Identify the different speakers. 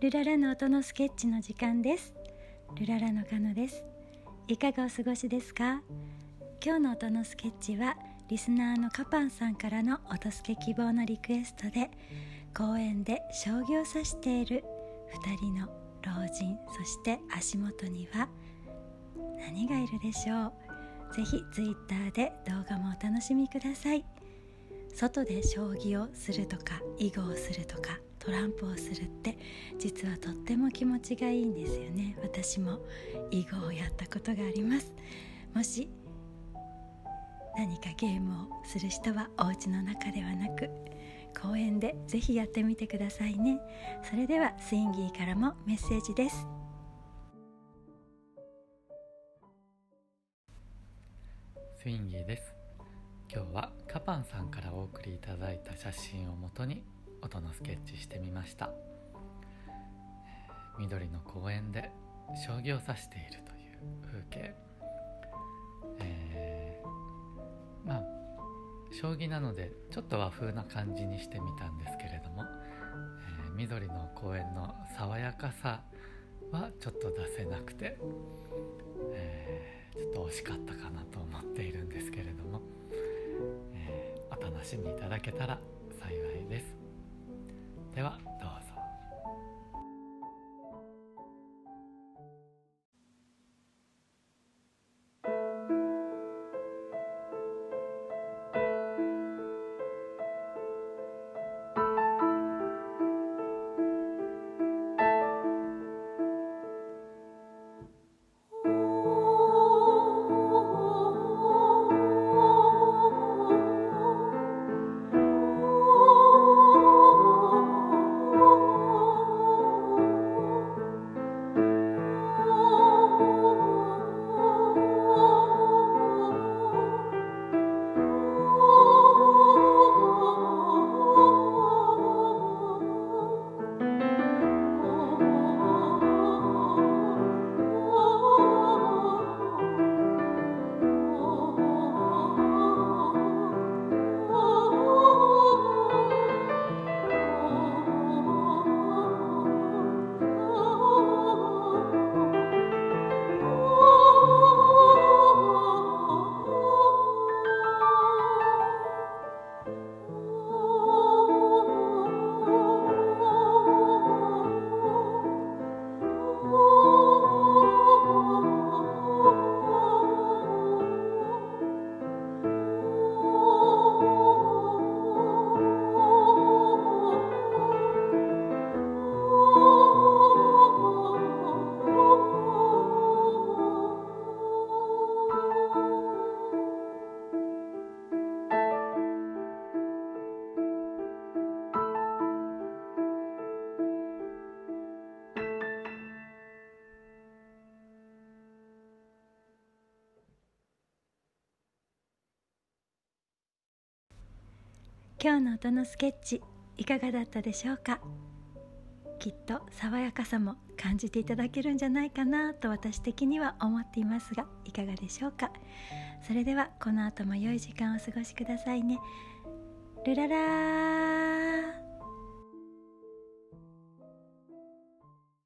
Speaker 1: ルララの音のスケッチの時間です。ルララのカノです。いかがお過ごしですか？今日の音のスケッチはリスナーのカパンさんからの音助け希望のリクエストで公園で将棋を指している2人の老人そして足元には何がいるでしょう？ぜひツイッターで動画もお楽しみください。外で将棋をするとか囲碁をするとかトランプをするって実はとっても気持ちがいいんですよね。私も囲碁をやったことがあります。もし何かゲームをする人はお家の中ではなく公園でぜひやってみてくださいね。それではスインギーからもメッセージです。
Speaker 2: スインギーです。今日はカパンさんからお送りいただいた写真をもとに音のスケッチしてみました緑の公園で将棋を指しているという風景、えー、まあ将棋なのでちょっと和風な感じにしてみたんですけれども、えー、緑の公園の爽やかさはちょっと出せなくて、えー、ちょっと惜しかったかなと思っているんですけれども、えー、お楽しみいただけたら幸いです。では。
Speaker 1: 今日の音のスケッチいかがだったでしょうか？きっと爽やかさも感じていただけるんじゃないかなと私的には思っていますがいかがでしょうか？それではこの後も良い時間をお過ごしくださいね。ルララ